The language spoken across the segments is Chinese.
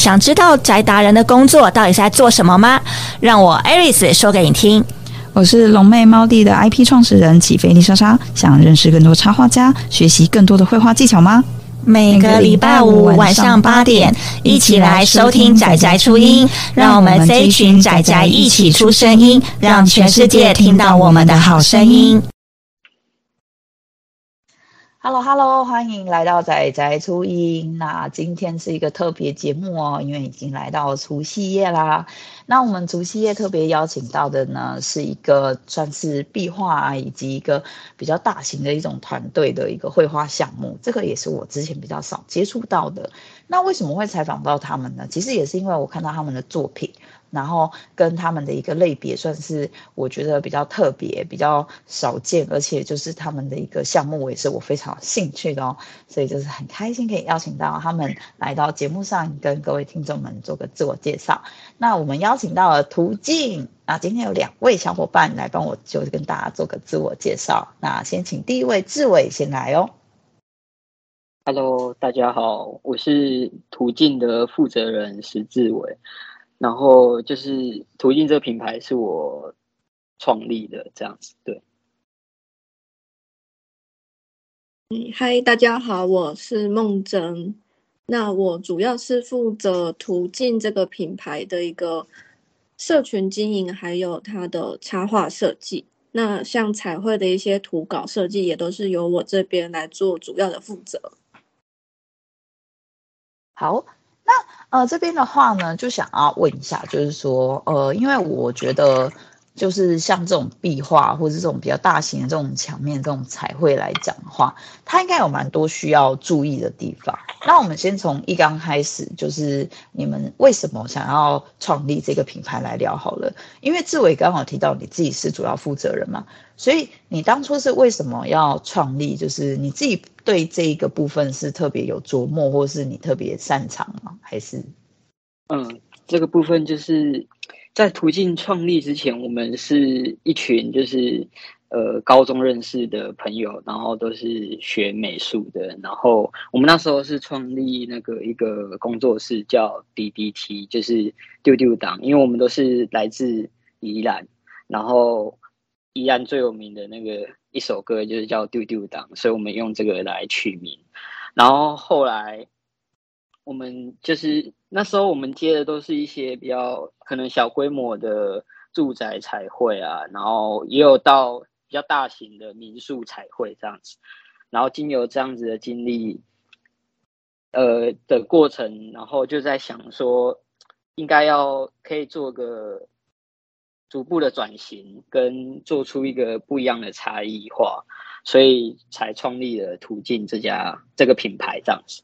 想知道宅达人的工作到底是在做什么吗？让我 Aris 说给你听。我是龙妹猫弟的 IP 创始人起飞丽莎莎，想认识更多插画家，学习更多的绘画技巧吗？每个礼拜五晚上八点，一起来收听宅宅初音，让我们这一群宅宅一起出声音，让全世界听到我们的好声音。Hello Hello，欢迎来到仔仔初音。那今天是一个特别节目哦，因为已经来到除夕夜啦。那我们除夕夜特别邀请到的呢，是一个算是壁画啊以及一个比较大型的一种团队的一个绘画项目。这个也是我之前比较少接触到的。那为什么会采访到他们呢？其实也是因为我看到他们的作品。然后跟他们的一个类别算是我觉得比较特别、比较少见，而且就是他们的一个项目，也是我非常兴趣的哦。所以就是很开心可以邀请到他们来到节目上，跟各位听众们做个自我介绍。那我们邀请到了途径，那今天有两位小伙伴来帮我，就跟大家做个自我介绍。那先请第一位志伟先来哦。Hello，大家好，我是途径的负责人石志伟。然后就是途径这个品牌是我创立的，这样子对。嗨，大家好，我是梦真。那我主要是负责途径这个品牌的一个社群经营，还有它的插画设计。那像彩绘的一些图稿设计，也都是由我这边来做主要的负责。好。那呃，这边的话呢，就想要问一下，就是说，呃，因为我觉得，就是像这种壁画或者这种比较大型的这种墙面这种彩绘来讲的话，它应该有蛮多需要注意的地方。那我们先从一刚开始，就是你们为什么想要创立这个品牌来聊好了。因为志伟刚好提到你自己是主要负责人嘛，所以你当初是为什么要创立？就是你自己对这一个部分是特别有琢磨，或是你特别擅长吗？还是？嗯，这个部分就是在途径创立之前，我们是一群就是。呃，高中认识的朋友，然后都是学美术的。然后我们那时候是创立那个一个工作室，叫 DDT，就是丢丢党。因为我们都是来自宜兰，然后宜兰最有名的那个一首歌就是叫丢丢党，所以我们用这个来取名。然后后来我们就是那时候我们接的都是一些比较可能小规模的住宅彩绘啊，然后也有到。比较大型的民宿彩绘这样子，然后经由这样子的经历，呃的过程，然后就在想说，应该要可以做个逐步的转型，跟做出一个不一样的差异化，所以才创立了途径这家这个品牌这样子。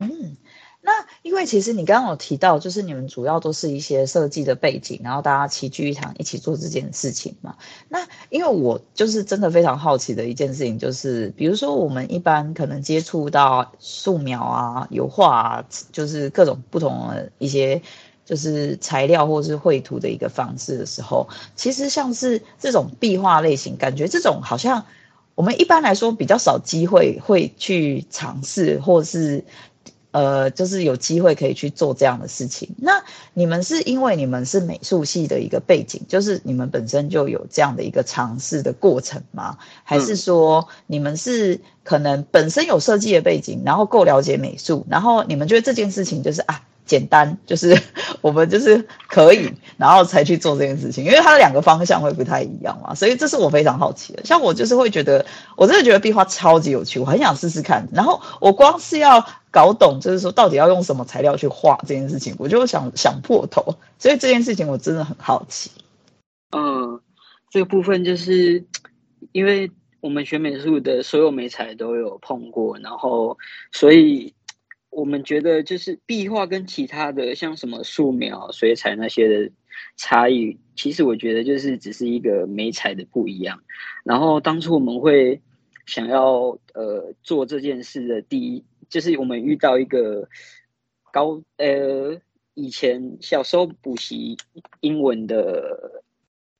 嗯。那因为其实你刚刚有提到，就是你们主要都是一些设计的背景，然后大家齐聚一堂一起做这件事情嘛。那因为我就是真的非常好奇的一件事情，就是比如说我们一般可能接触到素描啊、油画啊，就是各种不同的一些就是材料或是绘图的一个方式的时候，其实像是这种壁画类型，感觉这种好像我们一般来说比较少机会会去尝试，或是。呃，就是有机会可以去做这样的事情。那你们是因为你们是美术系的一个背景，就是你们本身就有这样的一个尝试的过程吗？还是说你们是可能本身有设计的背景，然后够了解美术，然后你们觉得这件事情就是啊？简单就是 我们就是可以，然后才去做这件事情，因为它的两个方向会不太一样嘛，所以这是我非常好奇的。像我就是会觉得，我真的觉得壁画超级有趣，我很想试试看。然后我光是要搞懂，就是说到底要用什么材料去画这件事情，我就想想破头。所以这件事情我真的很好奇。嗯，这个部分就是因为我们学美术的所有美材都有碰过，然后所以。我们觉得就是壁画跟其他的像什么素描、水彩那些的差异，其实我觉得就是只是一个媒材的不一样。然后当初我们会想要呃做这件事的第一，就是我们遇到一个高呃以前小时候补习英文的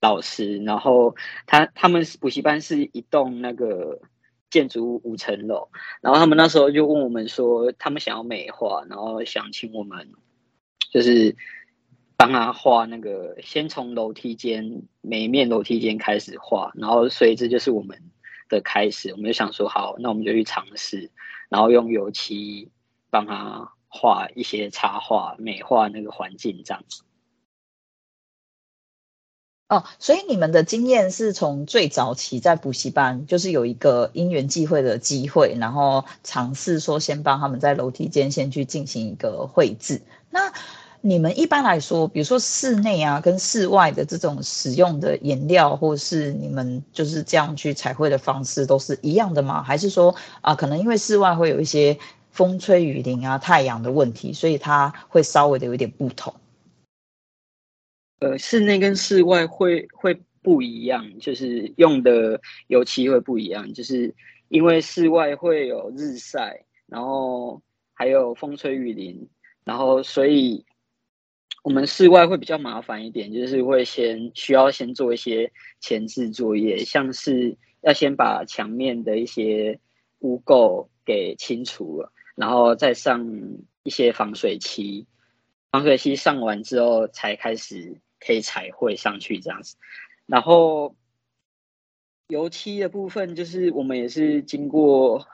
老师，然后他他们补习班是一栋那个建筑五层楼，然后他们那时候就问我们说，他们想要美化，然后想请我们就是帮他画那个，先从楼梯间每一面楼梯间开始画，然后所以这就是我们的开始。我们就想说，好，那我们就去尝试，然后用油漆帮他画一些插画，美化那个环境这样子。哦，所以你们的经验是从最早期在补习班，就是有一个因缘际会的机会，然后尝试说先帮他们在楼梯间先去进行一个绘制。那你们一般来说，比如说室内啊跟室外的这种使用的颜料，或是你们就是这样去彩绘的方式，都是一样的吗？还是说啊，可能因为室外会有一些风吹雨淋啊、太阳的问题，所以它会稍微的有点不同？呃，室内跟室外会会不一样，就是用的油漆会不一样，就是因为室外会有日晒，然后还有风吹雨淋，然后所以我们室外会比较麻烦一点，就是会先需要先做一些前置作业，像是要先把墙面的一些污垢给清除了，然后再上一些防水漆，防水漆上完之后才开始。可以彩绘上去这样子，然后油漆的部分就是我们也是经过，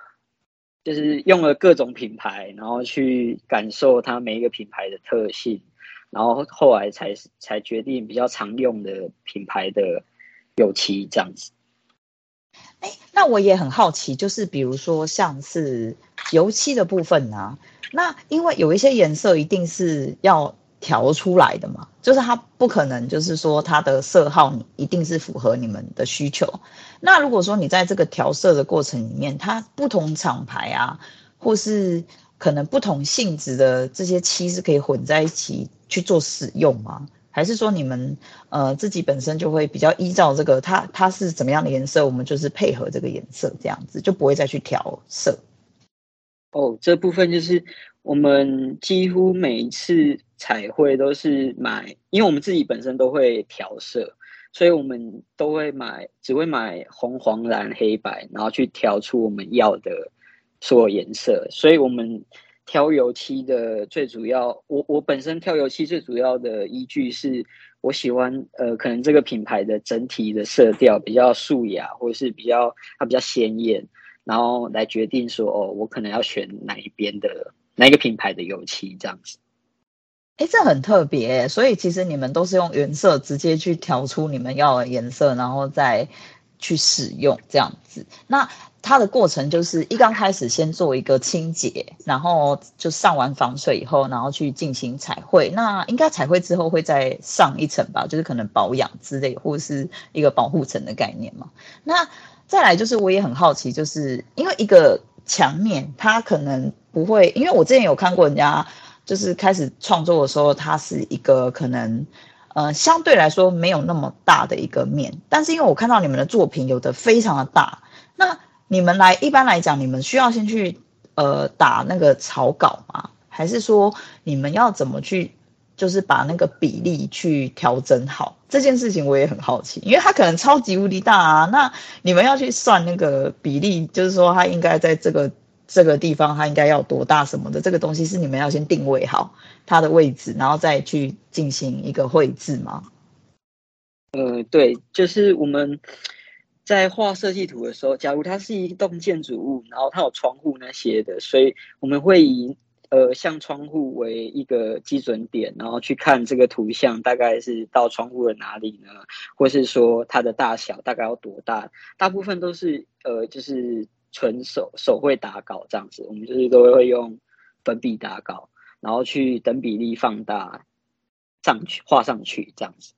就是用了各种品牌，然后去感受它每一个品牌的特性，然后后来才才决定比较常用的品牌的油漆这样子。哎，那我也很好奇，就是比如说像是油漆的部分呢、啊，那因为有一些颜色一定是要。调出来的嘛，就是它不可能，就是说它的色号一定是符合你们的需求。那如果说你在这个调色的过程里面，它不同厂牌啊，或是可能不同性质的这些漆是可以混在一起去做使用吗？还是说你们呃自己本身就会比较依照这个它它是怎么样的颜色，我们就是配合这个颜色这样子，就不会再去调色。哦，这部分就是我们几乎每一次。彩绘都是买，因为我们自己本身都会调色，所以我们都会买，只会买红、黄、蓝、黑、白，然后去调出我们要的所有颜色。所以我们挑油漆的最主要，我我本身挑油漆最主要的依据是，我喜欢呃，可能这个品牌的整体的色调比较素雅，或者是比较它比较鲜艳，然后来决定说哦，我可能要选哪一边的哪一个品牌的油漆这样子。哎，这很特别，所以其实你们都是用原色直接去调出你们要的颜色，然后再去使用这样子。那它的过程就是一刚开始先做一个清洁，然后就上完防水以后，然后去进行彩绘。那应该彩绘之后会再上一层吧，就是可能保养之类，或是一个保护层的概念嘛。那再来就是我也很好奇，就是因为一个墙面它可能不会，因为我之前有看过人家。就是开始创作的时候，它是一个可能，呃，相对来说没有那么大的一个面。但是因为我看到你们的作品有的非常的大，那你们来一般来讲，你们需要先去呃打那个草稿吗？还是说你们要怎么去，就是把那个比例去调整好？这件事情我也很好奇，因为它可能超级无敌大啊。那你们要去算那个比例，就是说它应该在这个。这个地方它应该要多大什么的，这个东西是你们要先定位好它的位置，然后再去进行一个绘制吗？呃，对，就是我们在画设计图的时候，假如它是一栋建筑物，然后它有窗户那些的，所以我们会以呃像窗户为一个基准点，然后去看这个图像大概是到窗户的哪里呢？或是说它的大小大概要多大？大部分都是呃就是。纯手手绘打稿这样子，我们就是都会用粉笔打稿，然后去等比例放大上去画上去这样子。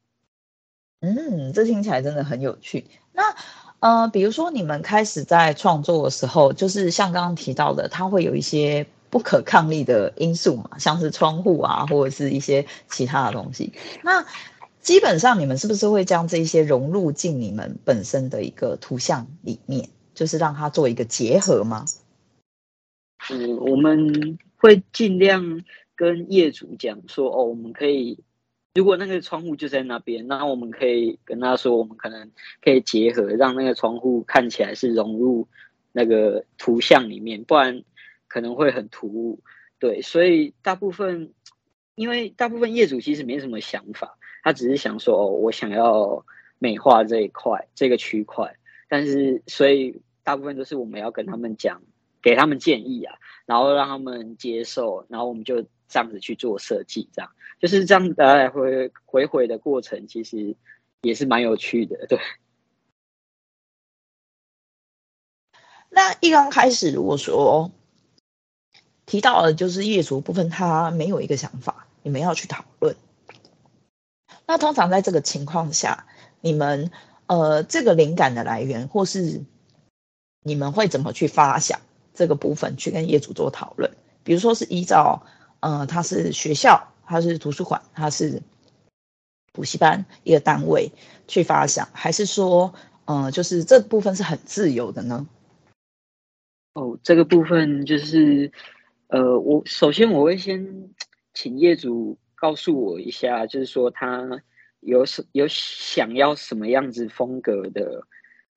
嗯，这听起来真的很有趣。那呃，比如说你们开始在创作的时候，就是像刚刚提到的，它会有一些不可抗力的因素嘛，像是窗户啊，或者是一些其他的东西。那基本上你们是不是会将这些融入进你们本身的一个图像里面？就是让它做一个结合吗？嗯，我们会尽量跟业主讲说，哦，我们可以，如果那个窗户就在那边，那我们可以跟他说，我们可能可以结合，让那个窗户看起来是融入那个图像里面，不然可能会很突兀。对，所以大部分，因为大部分业主其实没什么想法，他只是想说，哦，我想要美化这一块这个区块，但是所以大部分都是我们要跟他们讲，给他们建议啊，然后让他们接受，然后我们就这样子去做设计，这样就是这样来来回回回的过程，其实也是蛮有趣的，对。那一刚开始，如果说提到了就是业主部分，他没有一个想法，你们要去讨论。那通常在这个情况下，你们呃这个灵感的来源，或是你们会怎么去发想这个部分，去跟业主做讨论？比如说是依照呃他是学校，他是图书馆，他是补习班一个单位去发想，还是说呃就是这部分是很自由的呢？哦，这个部分就是，呃，我首先我会先请业主告诉我一下，就是说他有什有想要什么样子风格的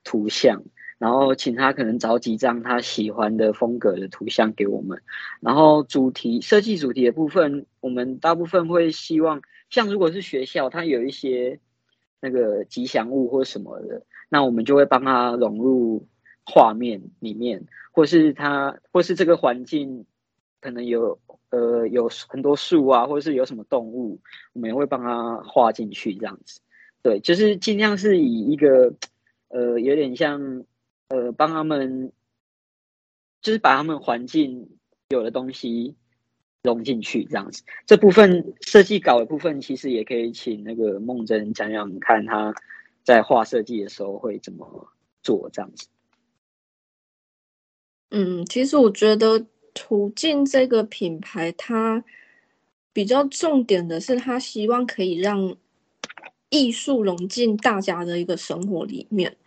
图像，然后请他可能找几张他喜欢的风格的图像给我们，然后主题设计主题的部分，我们大部分会希望，像如果是学校，它有一些那个吉祥物或什么的，那我们就会帮他融入画面里面。或是它，或是这个环境可能有呃有很多树啊，或者是有什么动物，我们也会帮它画进去这样子。对，就是尽量是以一个呃有点像呃帮他们，就是把他们环境有的东西融进去这样子。这部分设计稿的部分，其实也可以请那个梦真讲讲看他在画设计的时候会怎么做这样子。嗯，其实我觉得途径这个品牌，它比较重点的是，它希望可以让艺术融进大家的一个生活里面。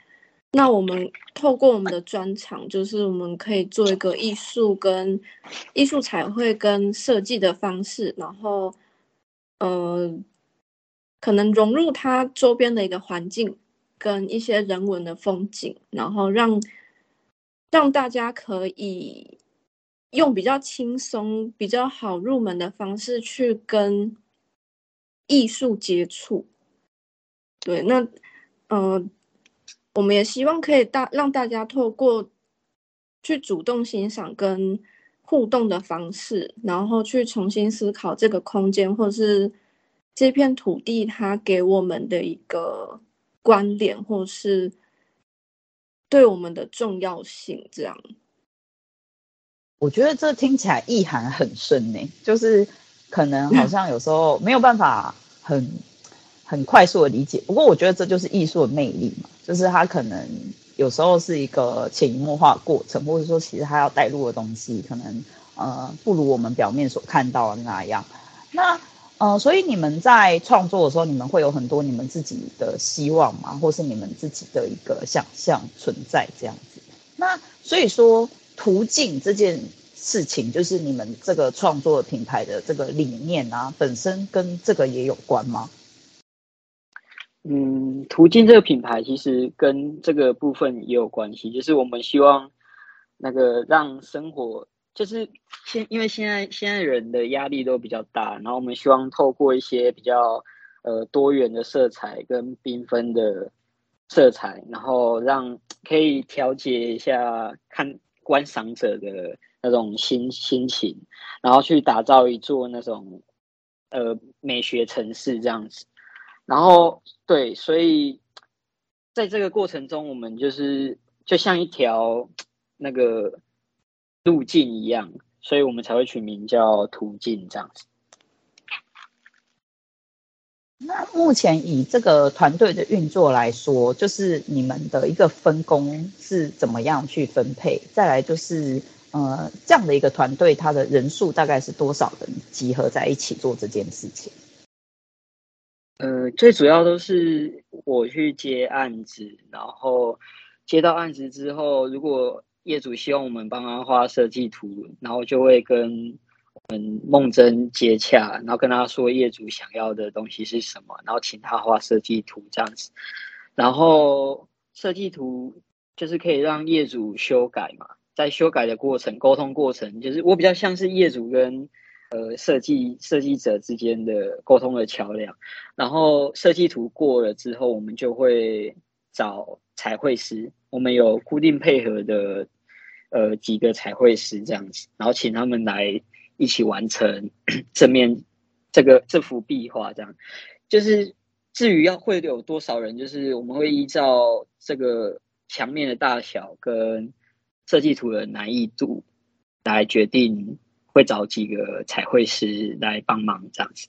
那我们透过我们的专场，就是我们可以做一个艺术跟艺术彩绘跟设计的方式，然后，呃，可能融入它周边的一个环境跟一些人文的风景，然后让。让大家可以用比较轻松、比较好入门的方式去跟艺术接触。对，那呃，我们也希望可以大让大家透过去主动欣赏跟互动的方式，然后去重新思考这个空间或者是这片土地它给我们的一个观点，或是。对我们的重要性，这样，我觉得这听起来意涵很深呢，就是可能好像有时候没有办法很很快速的理解。不过我觉得这就是艺术的魅力嘛，就是它可能有时候是一个潜移默化的过程，或者说其实它要带入的东西，可能呃不如我们表面所看到的那样。那。呃，所以你们在创作的时候，你们会有很多你们自己的希望吗？或是你们自己的一个想象存在这样子？那所以说，途径这件事情，就是你们这个创作品牌的这个理念啊，本身跟这个也有关吗？嗯，途径这个品牌其实跟这个部分也有关系，就是我们希望那个让生活。就是现，因为现在现在人的压力都比较大，然后我们希望透过一些比较呃多元的色彩跟缤纷的色彩，然后让可以调节一下看观赏者的那种心心情，然后去打造一座那种呃美学城市这样子。然后对，所以在这个过程中，我们就是就像一条那个。路径一样，所以我们才会取名叫途径这样子。那目前以这个团队的运作来说，就是你们的一个分工是怎么样去分配？再来就是，呃，这样的一个团队，它的人数大概是多少人集合在一起做这件事情？呃，最主要都是我去接案子，然后接到案子之后，如果业主希望我们帮他画设计图，然后就会跟我们梦真接洽，然后跟他说业主想要的东西是什么，然后请他画设计图这样子。然后设计图就是可以让业主修改嘛，在修改的过程、沟通过程，就是我比较像是业主跟呃设计设计者之间的沟通的桥梁。然后设计图过了之后，我们就会找彩绘师，我们有固定配合的呃几个彩绘师这样子，然后请他们来一起完成 正面这个这幅壁画，这样就是。至于要会有多少人，就是我们会依照这个墙面的大小跟设计图的难易度来决定，会找几个彩绘师来帮忙这样子。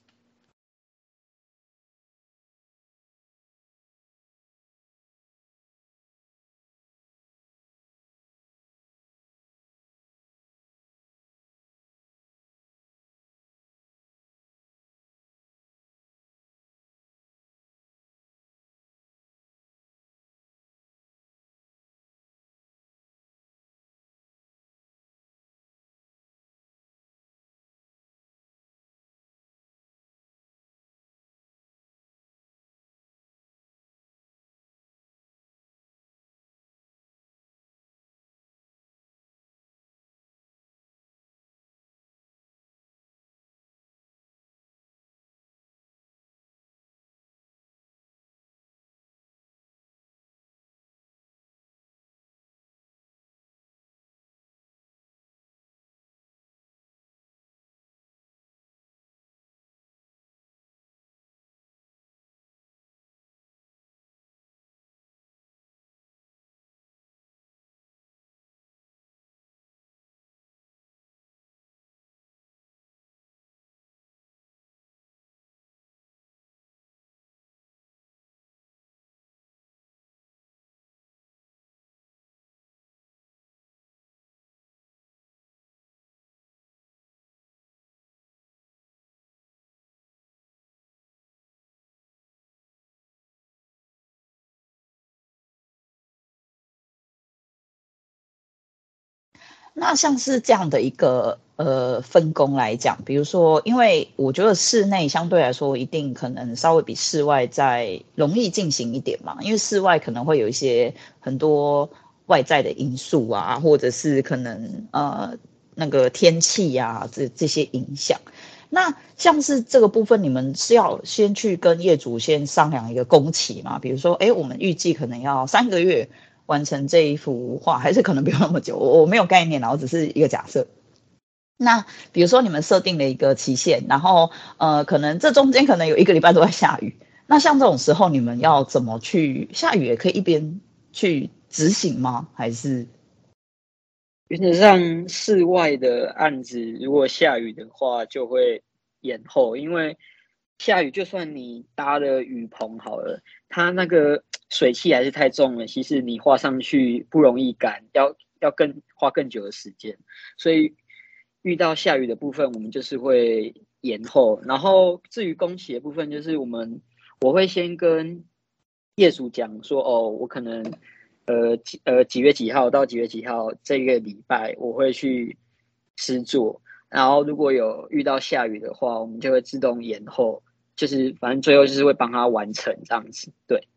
那像是这样的一个呃分工来讲，比如说，因为我觉得室内相对来说一定可能稍微比室外再容易进行一点嘛，因为室外可能会有一些很多外在的因素啊，或者是可能呃那个天气呀这这些影响。那像是这个部分，你们是要先去跟业主先商量一个工期嘛？比如说，哎，我们预计可能要三个月。完成这一幅画，还是可能不用那么久。我我没有概念，然后只是一个假设。那比如说你们设定了一个期限，然后呃，可能这中间可能有一个礼拜都在下雨。那像这种时候，你们要怎么去？下雨也可以一边去执行吗？还是原则上室外的案子，如果下雨的话，就会延后，因为。下雨，就算你搭了雨棚好了，它那个水汽还是太重了。其实你画上去不容易干，要要更花更久的时间。所以遇到下雨的部分，我们就是会延后。然后至于工期的部分，就是我们我会先跟业主讲说，哦，我可能呃几呃几月几号到几月几号这个礼拜我会去施作。然后如果有遇到下雨的话，我们就会自动延后。就是反正最后就是会帮他完成这样子，对。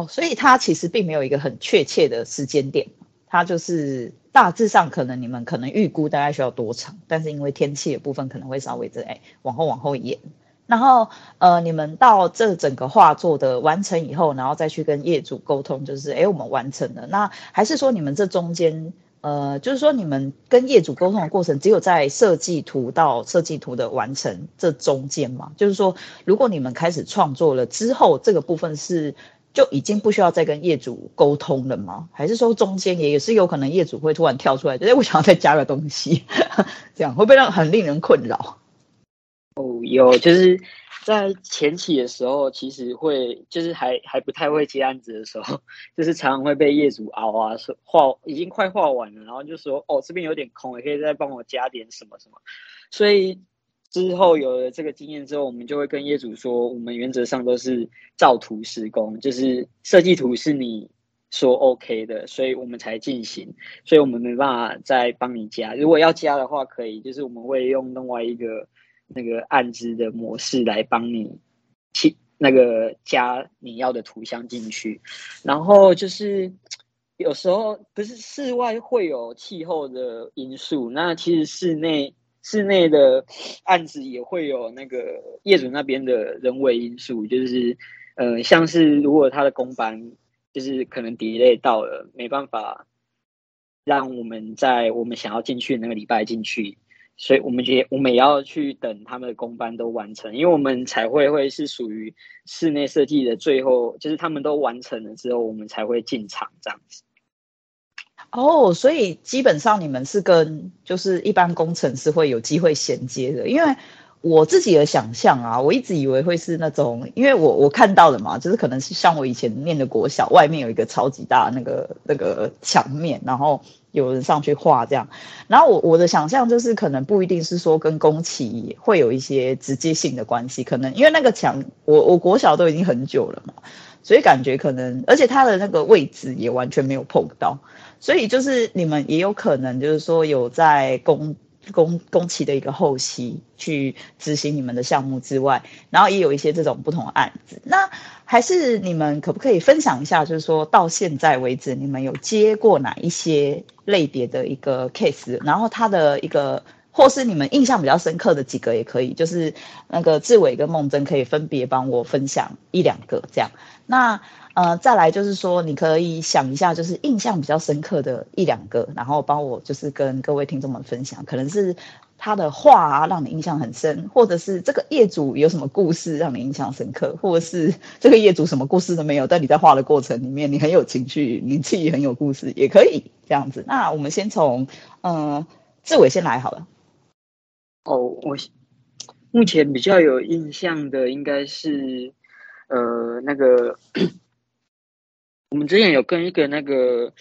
哦，所以它其实并没有一个很确切的时间点，它就是大致上可能你们可能预估大概需要多长，但是因为天气的部分可能会稍微在、欸、往后往后延。然后呃，你们到这整个画作的完成以后，然后再去跟业主沟通，就是哎、我们完成了。那还是说你们这中间？呃，就是说，你们跟业主沟通的过程，只有在设计图到设计图的完成这中间吗？就是说，如果你们开始创作了之后，这个部分是就已经不需要再跟业主沟通了吗？还是说中间也是有可能业主会突然跳出来，哎，我想要再加个东西，这样会不会让很令人困扰？哦，有，就是。在前期的时候，其实会就是还还不太会接案子的时候，就是常常会被业主熬啊，说画已经快画完了，然后就说哦，这边有点空，也可以再帮我加点什么什么。所以之后有了这个经验之后，我们就会跟业主说，我们原则上都是照图施工，就是设计图是你说 OK 的，所以我们才进行，所以我们没办法再帮你加。如果要加的话，可以，就是我们会用另外一个。那个案子的模式来帮你，其那个加你要的图像进去，然后就是有时候不是室外会有气候的因素，那其实室内室内的案子也会有那个业主那边的人为因素，就是呃，像是如果他的工班就是可能 delay 到了，没办法让我们在我们想要进去那个礼拜进去。所以我们也我们也要去等他们的工班都完成，因为我们彩绘会是属于室内设计的最后，就是他们都完成了之后，我们才会进场这样子。哦，所以基本上你们是跟就是一般工程师会有机会衔接的，因为。我自己的想象啊，我一直以为会是那种，因为我我看到的嘛，就是可能是像我以前念的国小，外面有一个超级大那个那个墙面，然后有人上去画这样。然后我我的想象就是，可能不一定是说跟工期会有一些直接性的关系，可能因为那个墙，我我国小都已经很久了嘛，所以感觉可能，而且它的那个位置也完全没有碰到，所以就是你们也有可能就是说有在工。工工期的一个后期去执行你们的项目之外，然后也有一些这种不同的案子。那还是你们可不可以分享一下，就是说到现在为止，你们有接过哪一些类别的一个 case？然后他的一个，或是你们印象比较深刻的几个也可以，就是那个志伟跟梦真可以分别帮我分享一两个这样。那。呃，再来就是说，你可以想一下，就是印象比较深刻的一两个，然后帮我就是跟各位听众们分享，可能是他的画啊，让你印象很深，或者是这个业主有什么故事让你印象深刻，或者是这个业主什么故事都没有，但你在画的过程里面你很有情绪，你自己很有故事，也可以这样子。那我们先从呃志伟先来好了。哦，我目前比较有印象的应该是呃那个。我们之前有跟一个那个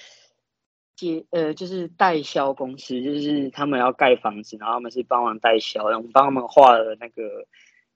接呃，就是代销公司，就是他们要盖房子，然后他们是帮忙代销，然后我们帮他们画了那个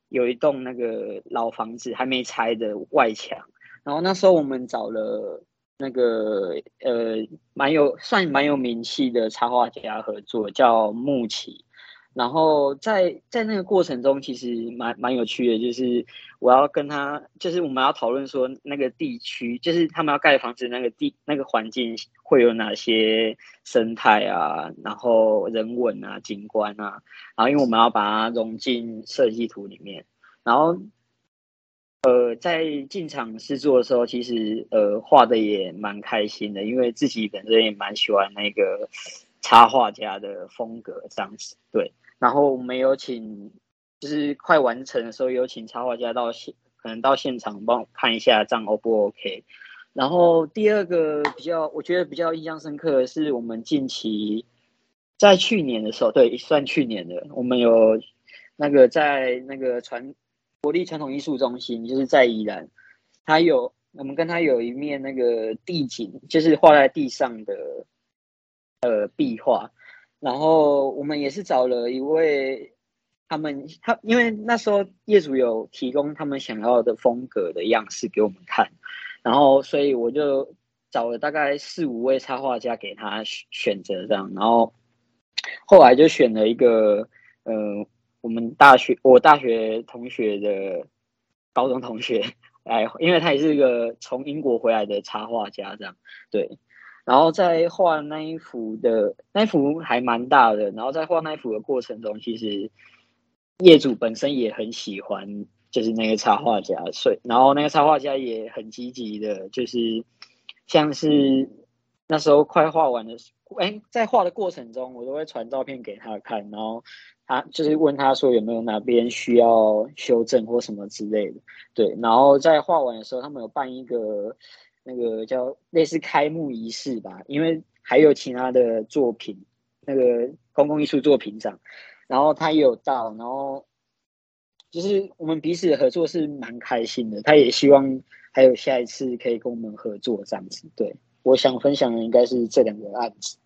有一栋那个老房子还没拆的外墙，然后那时候我们找了那个呃蛮有算蛮有名气的插画家合作，叫木奇。然后在在那个过程中，其实蛮蛮有趣的，就是我要跟他，就是我们要讨论说那个地区，就是他们要盖房子那个地那个环境会有哪些生态啊，然后人文啊、景观啊，然后因为我们要把它融进设计图里面，然后呃在进场试做的时候，其实呃画的也蛮开心的，因为自己本身也蛮喜欢那个插画家的风格这样子，对。然后我们有请，就是快完成的时候有请插画家到现，可能到现场帮我看一下这样 O 不 OK。然后第二个比较，我觉得比较印象深刻的是我们近期在去年的时候，对，算去年的，我们有那个在那个传国立传统艺术中心，就是在宜兰，他有我们跟他有一面那个地景，就是画在地上的呃壁画。然后我们也是找了一位，他们他因为那时候业主有提供他们想要的风格的样式给我们看，然后所以我就找了大概四五位插画家给他选择这样，然后后来就选了一个，呃，我们大学我大学同学的高中同学来，因为他也是一个从英国回来的插画家这样，对。然后在画那一幅的那一幅还蛮大的，然后在画那一幅的过程中，其实业主本身也很喜欢，就是那个插画家，所以然后那个插画家也很积极的，就是像是那时候快画完的，哎，在画的过程中，我都会传照片给他看，然后他就是问他说有没有哪边需要修正或什么之类的，对，然后在画完的时候，他们有办一个。那个叫类似开幕仪式吧，因为还有其他的作品，那个公共艺术作品展，然后他也有到，然后就是我们彼此合作是蛮开心的，他也希望还有下一次可以跟我们合作这样子。对，我想分享的应该是这两个案子。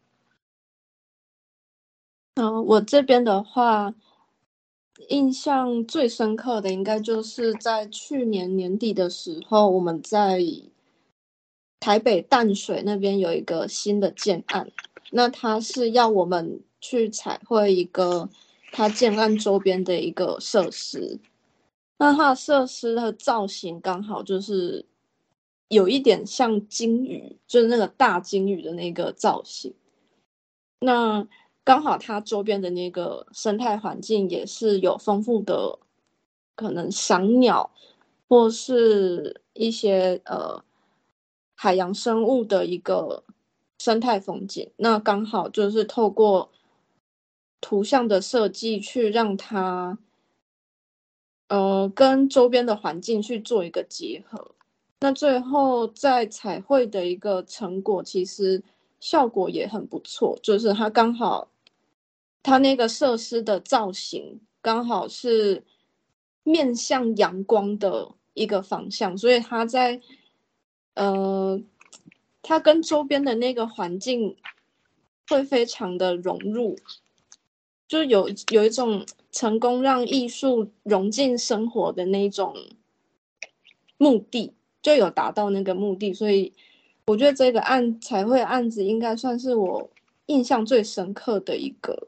嗯、我这边的话，印象最深刻的应该就是在去年年底的时候，我们在。台北淡水那边有一个新的建案，那他是要我们去彩绘一个他建案周边的一个设施。那它的设施的造型刚好就是有一点像鲸鱼，就是那个大鲸鱼的那个造型。那刚好它周边的那个生态环境也是有丰富的，可能赏鸟或是一些呃海洋生物的一个生态风景。那刚好就是透过图像的设计去让它。呃，跟周边的环境去做一个结合，那最后在彩绘的一个成果，其实效果也很不错。就是它刚好，它那个设施的造型刚好是面向阳光的一个方向，所以它在呃，它跟周边的那个环境会非常的融入，就有有一种。成功让艺术融进生活的那种目的，就有达到那个目的，所以我觉得这个案彩绘案子应该算是我印象最深刻的一个。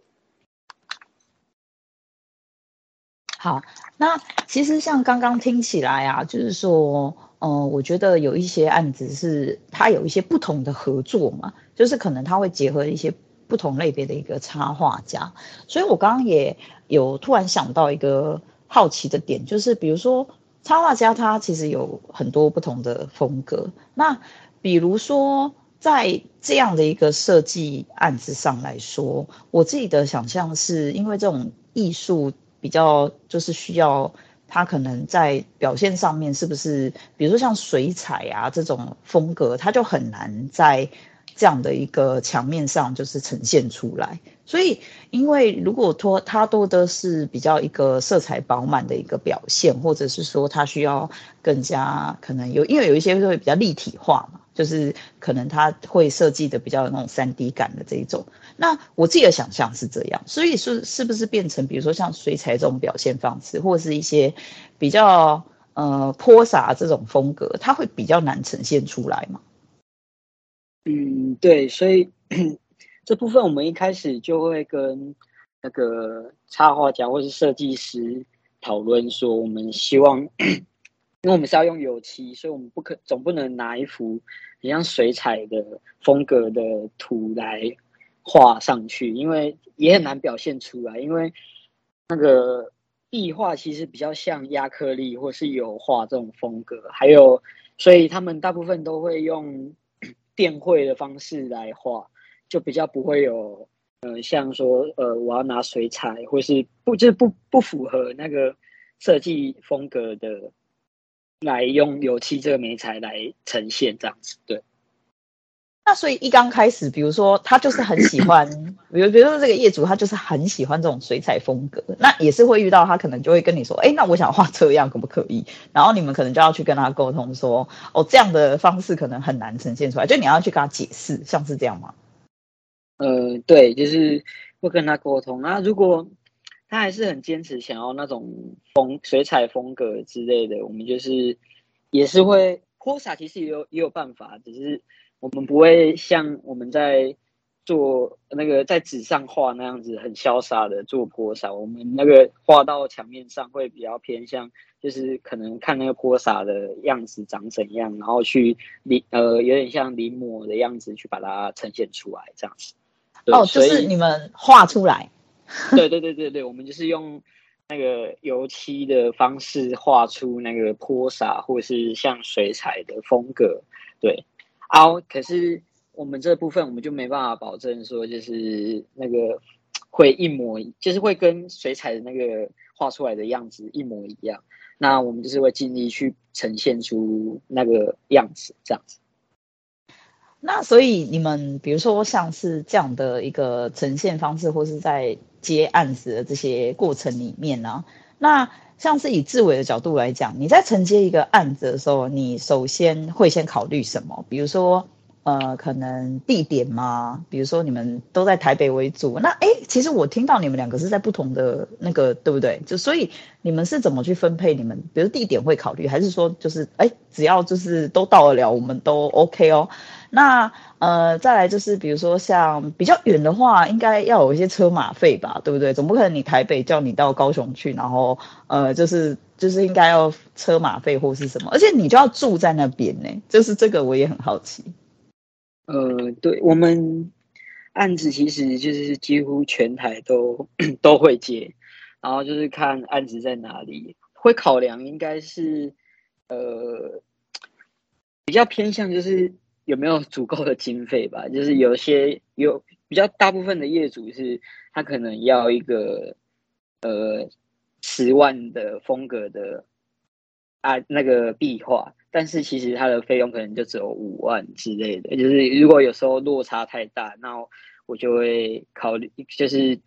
好，那其实像刚刚听起来啊，就是说，呃，我觉得有一些案子是它有一些不同的合作嘛，就是可能它会结合一些。不同类别的一个插画家，所以我刚刚也有突然想到一个好奇的点，就是比如说插画家他其实有很多不同的风格，那比如说在这样的一个设计案子上来说，我自己的想象是因为这种艺术比较就是需要他可能在表现上面是不是，比如说像水彩啊这种风格，他就很难在。这样的一个墙面上就是呈现出来，所以因为如果说它多的是比较一个色彩饱满的一个表现，或者是说它需要更加可能有，因为有一些会比较立体化嘛，就是可能它会设计的比较有那种三 D 感的这一种。那我自己的想象是这样，所以是是不是变成比如说像水彩这种表现方式，或者是一些比较呃泼洒这种风格，它会比较难呈现出来吗？嗯，对，所以 这部分我们一开始就会跟那个插画家或是设计师讨论说，我们希望，因为我们是要用油漆，所以我们不可总不能拿一幅很像水彩的风格的图来画上去，因为也很难表现出来，因为那个壁画其实比较像亚克力或是油画这种风格，还有，所以他们大部分都会用。电绘的方式来画，就比较不会有，呃，像说，呃，我要拿水彩，或是不，就是不不符合那个设计风格的，来用油漆这个媒材来呈现这样子，对。那所以一刚开始，比如说他就是很喜欢，比 如比如说这个业主他就是很喜欢这种水彩风格，那也是会遇到他可能就会跟你说，哎，那我想画这样可不可以？然后你们可能就要去跟他沟通说，哦，这样的方式可能很难呈现出来，就你要去跟他解释，像是这样吗？呃，对，就是会跟他沟通。那如果他还是很坚持想要那种风水彩风格之类的，我们就是也是会泼洒，其实也有也有办法，只是。我们不会像我们在做那个在纸上画那样子很潇洒的做泼洒，我们那个画到墙面上会比较偏向，就是可能看那个泼洒的样子长怎样，然后去临呃有点像临摹的样子去把它呈现出来这样子。哦，就是你们画出来。对对对对对，我们就是用那个油漆的方式画出那个泼洒或是像水彩的风格，对。好，可是我们这部分我们就没办法保证说，就是那个会一模，就是会跟水彩的那个画出来的样子一模一样。那我们就是会尽力去呈现出那个样子，这样子。那所以你们比如说像是这样的一个呈现方式，或是在接案子的这些过程里面呢，那。像是以志伟的角度来讲，你在承接一个案子的时候，你首先会先考虑什么？比如说，呃，可能地点吗？比如说你们都在台北为主，那哎，其实我听到你们两个是在不同的那个，对不对？就所以你们是怎么去分配？你们比如地点会考虑，还是说就是哎，只要就是都到得了，我们都 OK 哦。那呃，再来就是比如说像比较远的话，应该要有一些车马费吧，对不对？总不可能你台北叫你到高雄去，然后呃，就是就是应该要车马费或是什么，而且你就要住在那边呢，就是这个我也很好奇。呃，对，我们案子其实就是几乎全台都 都会接，然后就是看案子在哪里，会考量应该是呃比较偏向就是有没有足够的经费吧，就是有些有比较大部分的业主是他可能要一个呃十万的风格的啊那个壁画。但是其实它的费用可能就只有五万之类的，就是如果有时候落差太大，那我就会考虑，就是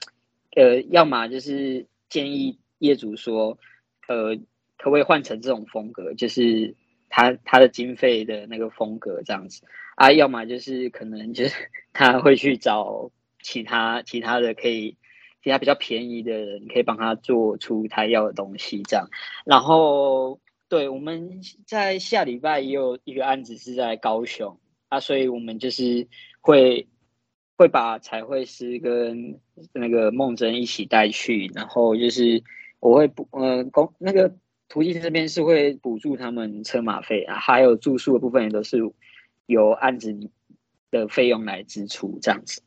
呃，要么就是建议业主说，呃，可不可以换成这种风格，就是他他的经费的那个风格这样子啊，要么就是可能就是 他会去找其他其他的可以其他比较便宜的人，可以帮他做出他要的东西这样，然后。对，我们在下礼拜也有一个案子是在高雄啊，所以我们就是会会把彩绘师跟那个梦真一起带去，然后就是我会不呃公那个途径这边是会补助他们车马费啊，还有住宿的部分也都是由案子的费用来支出这样子。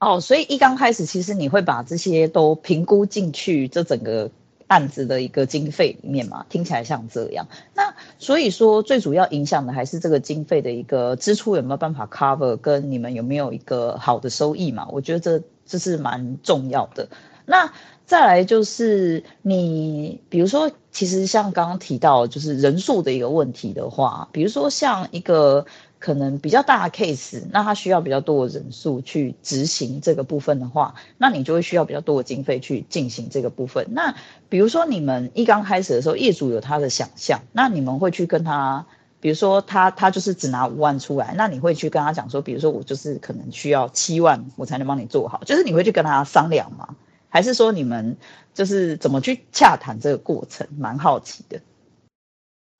哦，所以一刚开始其实你会把这些都评估进去，这整个。案子的一个经费里面嘛，听起来像这样。那所以说，最主要影响的还是这个经费的一个支出有没有办法 cover，跟你们有没有一个好的收益嘛？我觉得这这是蛮重要的。那再来就是你，比如说，其实像刚刚提到，就是人数的一个问题的话，比如说像一个。可能比较大的 case，那他需要比较多的人数去执行这个部分的话，那你就会需要比较多的经费去进行这个部分。那比如说你们一刚开始的时候，业主有他的想象，那你们会去跟他，比如说他他就是只拿五万出来，那你会去跟他讲说，比如说我就是可能需要七万，我才能帮你做好，就是你会去跟他商量吗？还是说你们就是怎么去洽谈这个过程？蛮好奇的。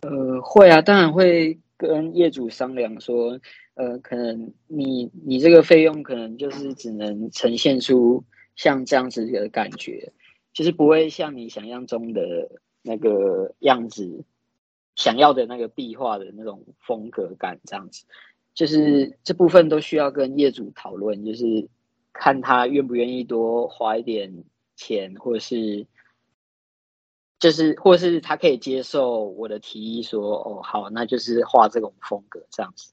呃，会啊，当然会。跟业主商量说，呃，可能你你这个费用可能就是只能呈现出像这样子的感觉，就是不会像你想象中的那个样子，想要的那个壁画的那种风格感这样子，就是这部分都需要跟业主讨论，就是看他愿不愿意多花一点钱，或者是。就是，或是他可以接受我的提议，说，哦，好，那就是画这种风格，这样子，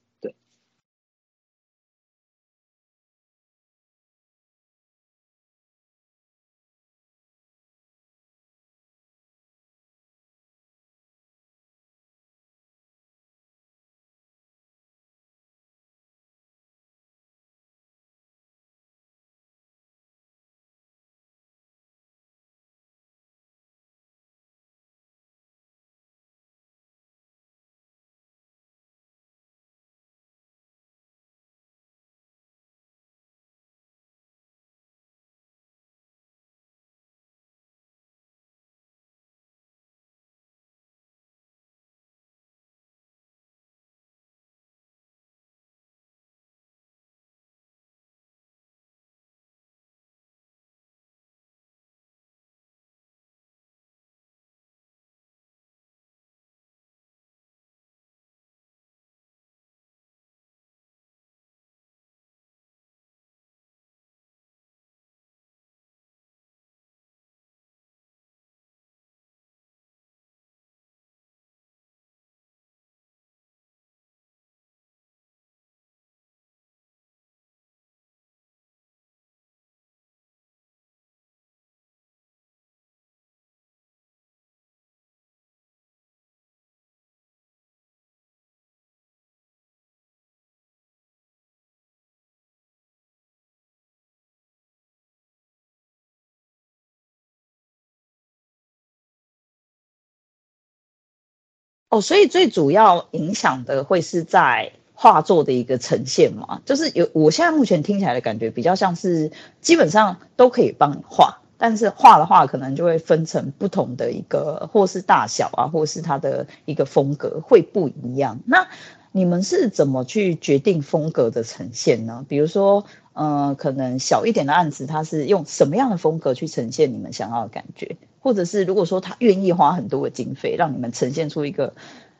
哦，所以最主要影响的会是在画作的一个呈现嘛？就是有，我现在目前听起来的感觉比较像是基本上都可以帮你画，但是画的话可能就会分成不同的一个，或是大小啊，或是它的一个风格会不一样。那你们是怎么去决定风格的呈现呢？比如说，呃，可能小一点的案子，它是用什么样的风格去呈现你们想要的感觉？或者是如果说他愿意花很多的经费，让你们呈现出一个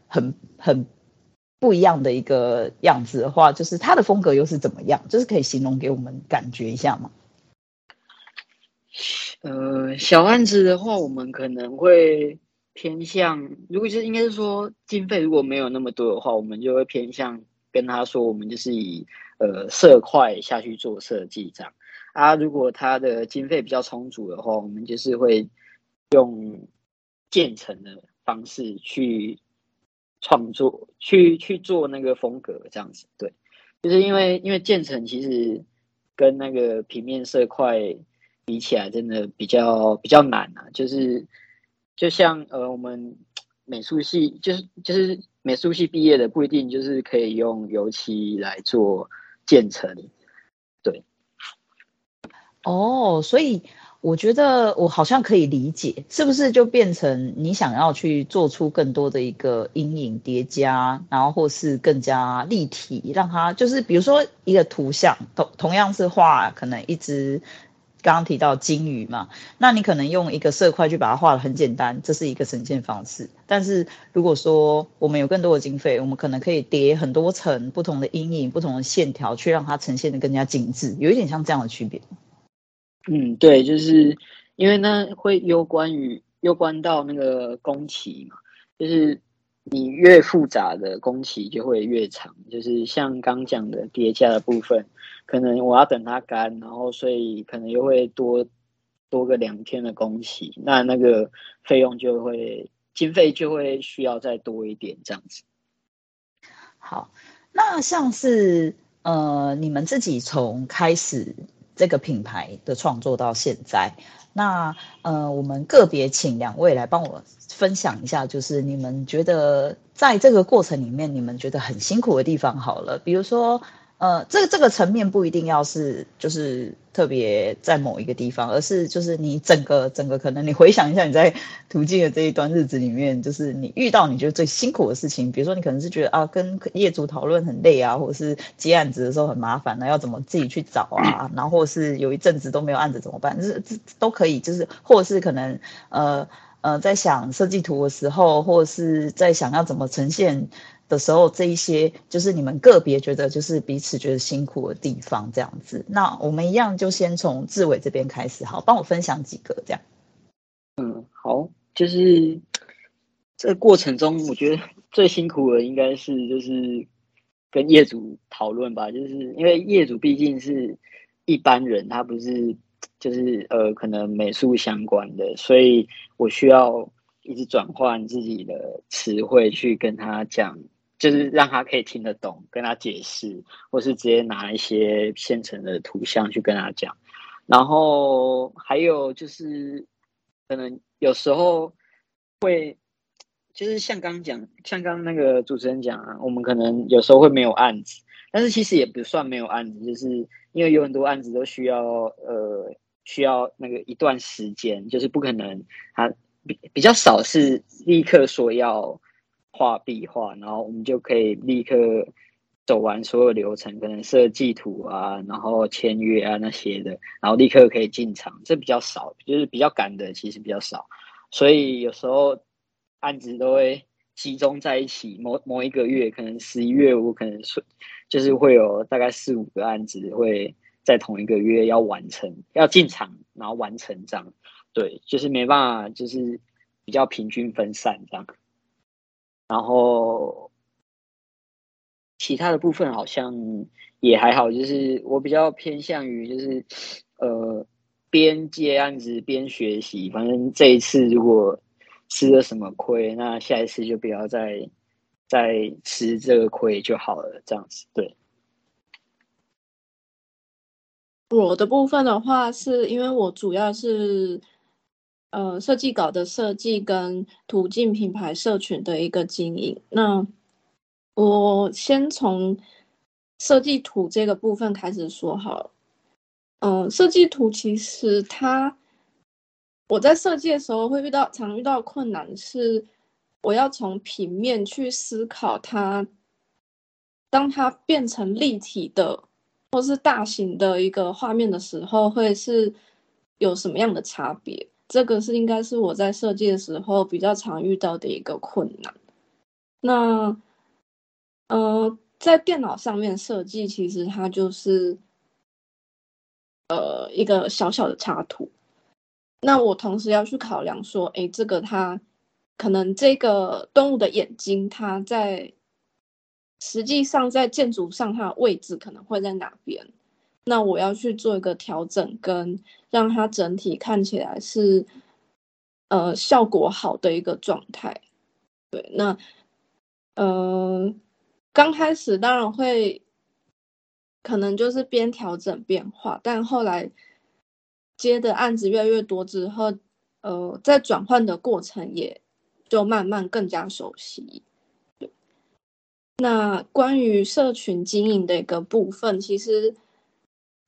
很很不一样的一个样子的话，就是他的风格又是怎么样？就是可以形容给我们感觉一下吗？呃，小案子的话，我们可能会。偏向，如果是应该是说经费如果没有那么多的话，我们就会偏向跟他说，我们就是以呃色块下去做设计这样。啊，如果他的经费比较充足的话，我们就是会用渐层的方式去创作，去去做那个风格这样子。对，就是因为因为渐层其实跟那个平面色块比起来，真的比较比较难啊，就是。就像呃，我们美术系就是就是美术系毕业的，不一定就是可以用油漆来做建成，对。哦，所以我觉得我好像可以理解，是不是就变成你想要去做出更多的一个阴影叠加，然后或是更加立体，让它就是比如说一个图像同同样是画，可能一只。刚刚提到金鱼嘛，那你可能用一个色块去把它画得很简单，这是一个呈现方式。但是如果说我们有更多的经费，我们可能可以叠很多层不同的阴影、不同的线条，去让它呈现得更加精致，有一点像这样的区别。嗯，对，就是因为呢会攸关于攸关到那个工期嘛，就是。你越复杂的工期就会越长，就是像刚讲的叠加的部分，可能我要等它干，然后所以可能又会多多个两天的工期，那那个费用就会经费就会需要再多一点这样子。好，那像是呃你们自己从开始这个品牌的创作到现在。那呃，我们个别请两位来帮我分享一下，就是你们觉得在这个过程里面，你们觉得很辛苦的地方好了，比如说。呃，这个这个层面不一定要是就是特别在某一个地方，而是就是你整个整个可能你回想一下你在途径的这一段日子里面，就是你遇到你觉得最辛苦的事情，比如说你可能是觉得啊跟业主讨论很累啊，或者是接案子的时候很麻烦，那要怎么自己去找啊，然后或是有一阵子都没有案子怎么办？这这都可以，就是或者是可能呃呃在想设计图的时候，或者是在想要怎么呈现。的时候，这一些就是你们个别觉得就是彼此觉得辛苦的地方，这样子。那我们一样就先从志伟这边开始，好，帮我分享几个这样。嗯，好，就是这个过程中，我觉得最辛苦的应该是就是跟业主讨论吧，就是因为业主毕竟是一般人，他不是就是呃可能美术相关的，所以我需要一直转换自己的词汇去跟他讲。就是让他可以听得懂，跟他解释，或是直接拿一些现成的图像去跟他讲。然后还有就是，可能有时候会，就是像刚讲，像刚那个主持人讲啊，我们可能有时候会没有案子，但是其实也不算没有案子，就是因为有很多案子都需要呃需要那个一段时间，就是不可能他比比较少是立刻说要。画壁画，然后我们就可以立刻走完所有流程，可能设计图啊，然后签约啊那些的，然后立刻可以进场。这比较少，就是比较赶的，其实比较少。所以有时候案子都会集中在一起，某某一个月，可能十一月我可能是就是会有大概四五个案子会在同一个月要完成，要进场，然后完成这样。对，就是没办法，就是比较平均分散这样。然后其他的部分好像也还好，就是我比较偏向于就是呃边接案子边学习，反正这一次如果吃了什么亏，那下一次就不要再再吃这个亏就好了，这样子对。我的部分的话，是因为我主要是。呃，设计稿的设计跟途径品牌社群的一个经营，那我先从设计图这个部分开始说好了。嗯，设计图其实它，我在设计的时候会遇到常遇到困难是，我要从平面去思考它，当它变成立体的或是大型的一个画面的时候，会是有什么样的差别？这个是应该是我在设计的时候比较常遇到的一个困难。那，呃，在电脑上面设计，其实它就是，呃，一个小小的插图。那我同时要去考量说，哎，这个它可能这个动物的眼睛，它在实际上在建筑上它的位置可能会在哪边？那我要去做一个调整，跟让它整体看起来是，呃，效果好的一个状态。对，那，呃，刚开始当然会，可能就是边调整边画，但后来接的案子越来越多之后，呃，在转换的过程也就慢慢更加熟悉。对，那关于社群经营的一个部分，其实。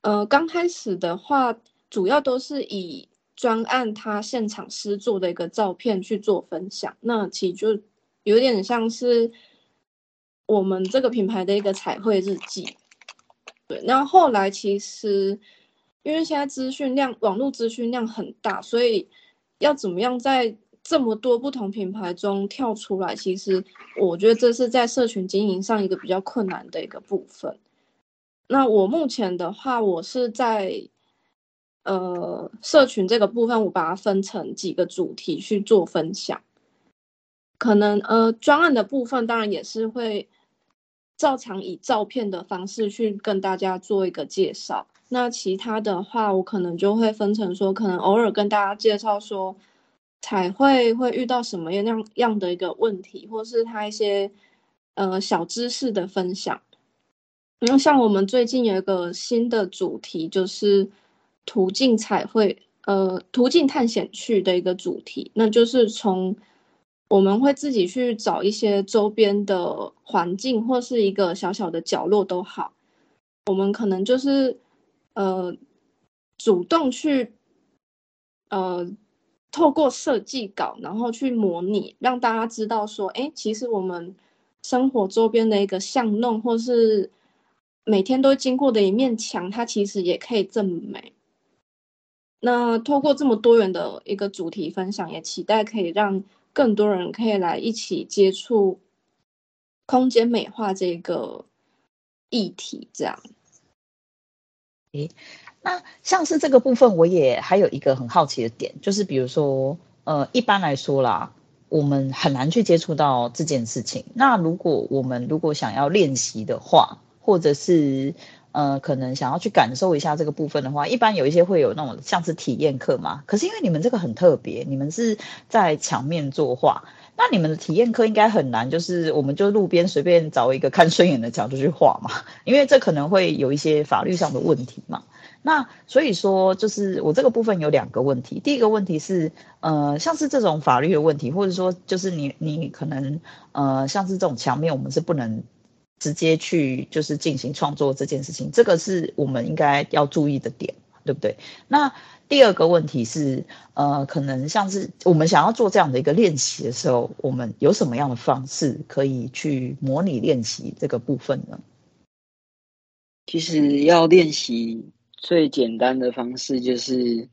呃，刚开始的话，主要都是以专案他现场师做的一个照片去做分享，那其实就有点像是我们这个品牌的一个彩绘日记。对，那后来其实因为现在资讯量、网络资讯量很大，所以要怎么样在这么多不同品牌中跳出来，其实我觉得这是在社群经营上一个比较困难的一个部分。那我目前的话，我是在呃社群这个部分，我把它分成几个主题去做分享。可能呃专案的部分，当然也是会照常以照片的方式去跟大家做一个介绍。那其他的话，我可能就会分成说，可能偶尔跟大家介绍说彩绘会遇到什么样样的一个问题，或是他一些呃小知识的分享。那像我们最近有一个新的主题，就是途径彩绘，呃，途径探险去的一个主题，那就是从我们会自己去找一些周边的环境，或是一个小小的角落都好，我们可能就是呃主动去呃透过设计稿，然后去模拟，让大家知道说，哎，其实我们生活周边的一个巷弄，或是每天都经过的一面墙，它其实也可以这么美。那透过这么多元的一个主题分享，也期待可以让更多人可以来一起接触空间美化这个议题。这样，诶，那像是这个部分，我也还有一个很好奇的点，就是比如说，呃，一般来说啦，我们很难去接触到这件事情。那如果我们如果想要练习的话，或者是呃，可能想要去感受一下这个部分的话，一般有一些会有那种像是体验课嘛。可是因为你们这个很特别，你们是在墙面作画，那你们的体验课应该很难，就是我们就路边随便找一个看顺眼的角度去画嘛。因为这可能会有一些法律上的问题嘛。那所以说，就是我这个部分有两个问题。第一个问题是，呃，像是这种法律的问题，或者说就是你你可能呃，像是这种墙面，我们是不能。直接去就是进行创作这件事情，这个是我们应该要注意的点，对不对？那第二个问题是，呃，可能像是我们想要做这样的一个练习的时候，我们有什么样的方式可以去模拟练习这个部分呢？其实要练习最简单的方式就是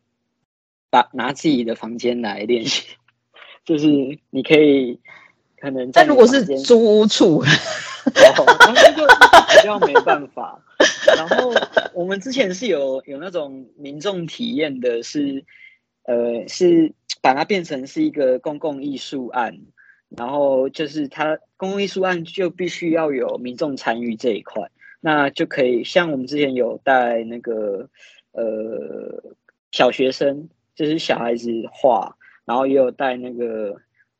把拿自己的房间来练习，就是你可以可能，但如果是租屋处。然后那就比较没办法。然后我们之前是有有那种民众体验的，是呃是把它变成是一个公共艺术案，然后就是它公共艺术案就必须要有民众参与这一块，那就可以像我们之前有带那个呃小学生，就是小孩子画，然后也有带那个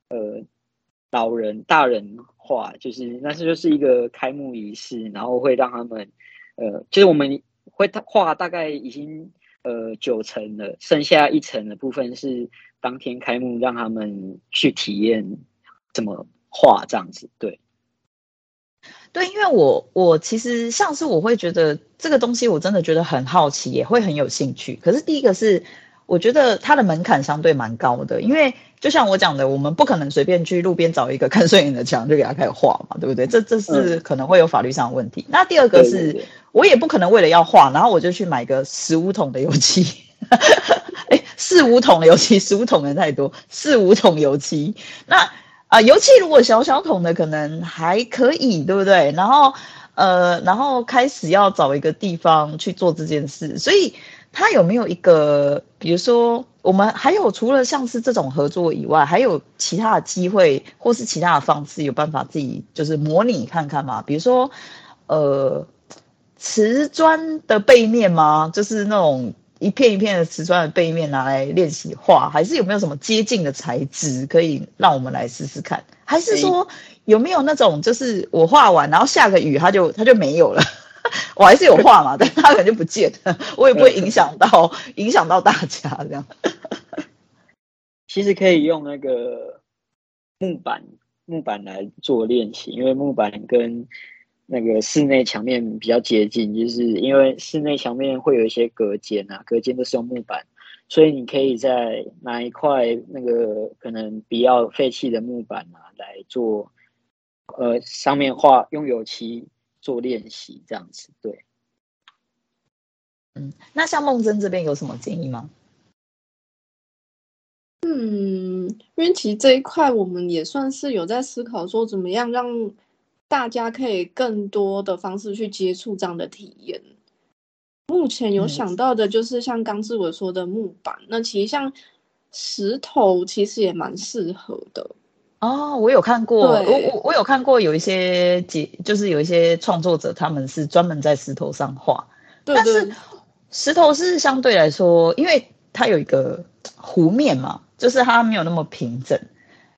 呃老人大人。画就是，那是就是一个开幕仪式，然后会让他们，呃，就是我们会画大概已经呃九层了，剩下一层的部分是当天开幕，让他们去体验怎么画这样子。对，对，因为我我其实像是我会觉得这个东西我真的觉得很好奇，也会很有兴趣。可是第一个是我觉得它的门槛相对蛮高的，因为就像我讲的，我们不可能随便去路边找一个看顺眼的墙就给他开始画嘛，对不对？这这是可能会有法律上的问题。嗯、那第二个是，对对对，我也不可能为了要画，然后我就去买个十五桶的油漆，哎，四五桶的油漆，十五桶人太多，四五桶油漆，那。啊，油漆如果小小桶的可能还可以，对不对？然后，呃，然后开始要找一个地方去做这件事，所以他有没有一个，比如说，我们还有除了像是这种合作以外，还有其他的机会或是其他的方式，有办法自己就是模拟看看嘛？比如说，呃，瓷砖的背面吗？就是那种。一片一片的瓷砖的背面拿来练习画，还是有没有什么接近的材质可以让我们来试试看？还是说有没有那种就是我画完然后下个雨它就它就没有了？我还是有画嘛，但他可能就不见，我也不会影响到影响到大家这样。其实可以用那个木板木板来做练习，因为木板跟。那个室内墙面比较接近，就是因为室内墙面会有一些隔间啊，隔间都是用木板，所以你可以在拿一块那个可能比较废弃的木板啊来做，呃，上面画用油漆做练习，这样子对。嗯，那像梦真这边有什么建议吗？嗯，因为其实这一块我们也算是有在思考，说怎么样让。大家可以更多的方式去接触这样的体验。目前有想到的就是像刚志伟说的木板，嗯、那其实像石头其实也蛮适合的。哦，我有看过，我我我有看过有一些节，就是有一些创作者他们是专门在石头上画。对对。但是石头是相对来说，因为它有一个弧面嘛，就是它没有那么平整。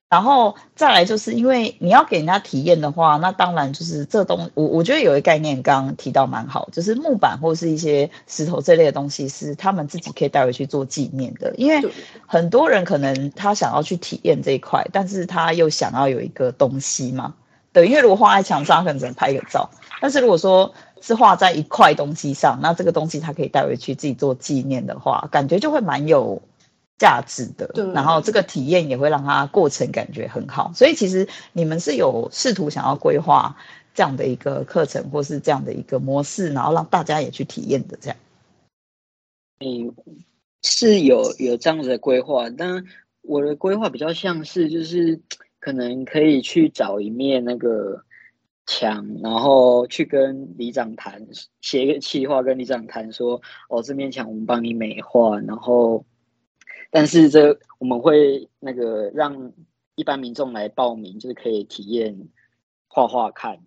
然后再来就是因为你要给人家体验的话，那当然就是这东我我觉得有一个概念刚刚提到蛮好，就是木板或是一些石头这类的东西是他们自己可以带回去做纪念的。因为很多人可能他想要去体验这一块，但是他又想要有一个东西嘛，对，因为如果画在墙上，他可能只能拍个照。但是如果说是画在一块东西上，那这个东西他可以带回去自己做纪念的话，感觉就会蛮有。价值的，然后这个体验也会让他过程感觉很好，所以其实你们是有试图想要规划这样的一个课程，或是这样的一个模式，然后让大家也去体验的这样。嗯，是有有这样子的规划，但我的规划比较像是就是可能可以去找一面那个墙，然后去跟里长谈，写一个企划跟里长谈说，哦，这面墙我们帮你美化，然后。但是这我们会那个让一般民众来报名，就是可以体验画画看，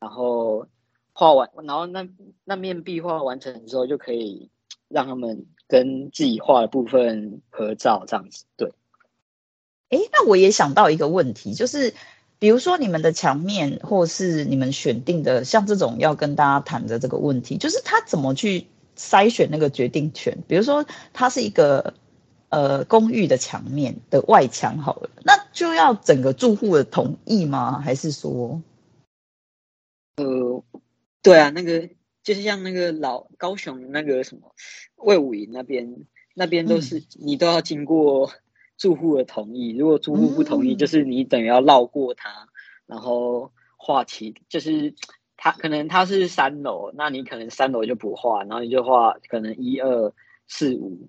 然后画完，然后那那面壁画完成之后，就可以让他们跟自己画的部分合照，这样子。对。哎，那我也想到一个问题，就是比如说你们的墙面，或是你们选定的像这种要跟大家谈的这个问题，就是他怎么去筛选那个决定权？比如说他是一个。呃，公寓的墙面的外墙好了，那就要整个住户的同意吗？还是说，呃，对啊，那个就是像那个老高雄那个什么魏武营那边，那边都是、嗯、你都要经过住户的同意，如果住户不同意，嗯、就是你等于要绕过他，然后画起，就是他可能他是三楼，那你可能三楼就不画，然后你就画可能一二四五。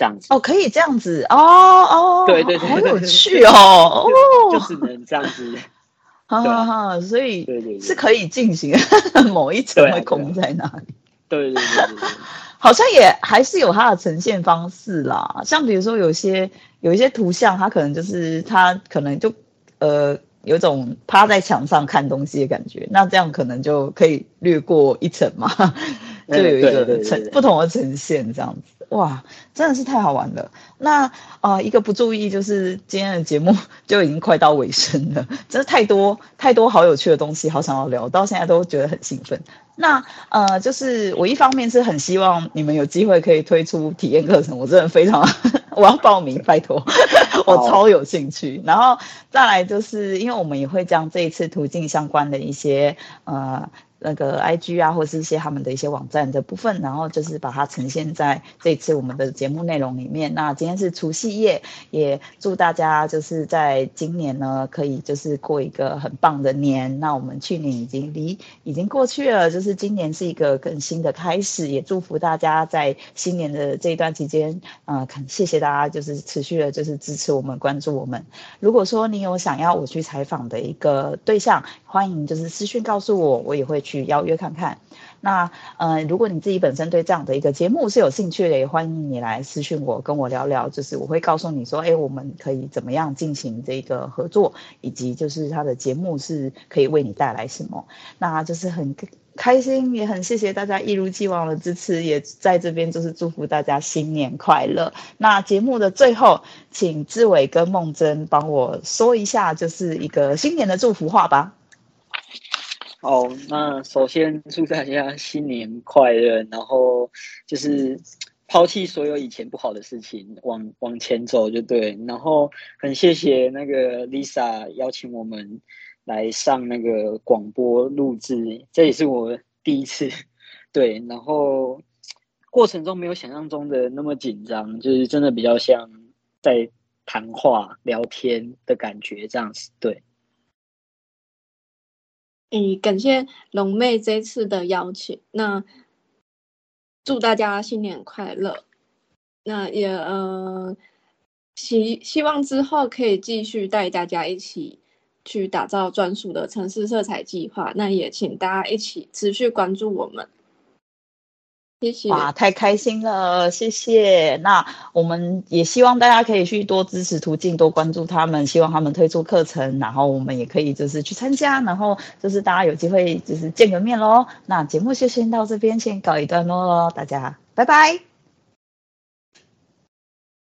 这样子。哦，可以这样子哦哦，对对对，好有趣哦哦，就只能这样子，哈哈哈，所以对对是可以进行，某一层会空在那里，对对对对，好像也还是有它的呈现方式啦，像比如说有些有一些图像，它可能就是它可能就呃有种趴在墙上看东西的感觉，那这样可能就可以略过一层嘛，就有一个呈不同的呈现这样子。哇，真的是太好玩了！那啊、呃，一个不注意，就是今天的节目 就已经快到尾声了。真的太多太多好有趣的东西，好想要聊，到现在都觉得很兴奋。那呃，就是我一方面是很希望你们有机会可以推出体验课程，我真的非常，我要报名，拜托，我超有兴趣。然后再来就是，因为我们也会将这一次途径相关的一些呃。那个 IG 啊，或是一些他们的一些网站的部分，然后就是把它呈现在这次我们的节目内容里面。那今天是除夕夜，也祝大家就是在今年呢，可以就是过一个很棒的年。那我们去年已经离已经过去了，就是今年是一个更新的开始，也祝福大家在新年的这一段期间，呃，谢谢大家就是持续的就是支持我们、关注我们。如果说你有想要我去采访的一个对象，欢迎就是私讯告诉我，我也会去去邀约看看。那呃，如果你自己本身对这样的一个节目是有兴趣的，也欢迎你来私讯我，跟我聊聊。就是我会告诉你说，哎，我们可以怎么样进行这个合作，以及就是他的节目是可以为你带来什么。那就是很开心，也很谢谢大家一如既往的支持，也在这边就是祝福大家新年快乐。那节目的最后，请志伟跟梦真帮我说一下，就是一个新年的祝福话吧。好，那首先祝大家新年快乐，然后就是抛弃所有以前不好的事情，往往前走就对。然后很谢谢那个 Lisa 邀请我们来上那个广播录制，这也是我第一次。对，然后过程中没有想象中的那么紧张，就是真的比较像在谈话聊天的感觉这样子。对。嗯，感谢龙妹这次的邀请。那祝大家新年快乐。那也呃希希望之后可以继续带大家一起去打造专属的城市色彩计划。那也请大家一起持续关注我们。谢谢。哇，太开心了，谢谢。那我们也希望大家可以去多支持途径，多关注他们，希望他们推出课程，然后我们也可以就是去参加，然后就是大家有机会就是见个面喽。那节目就先到这边，先告一段落喽，大家拜拜。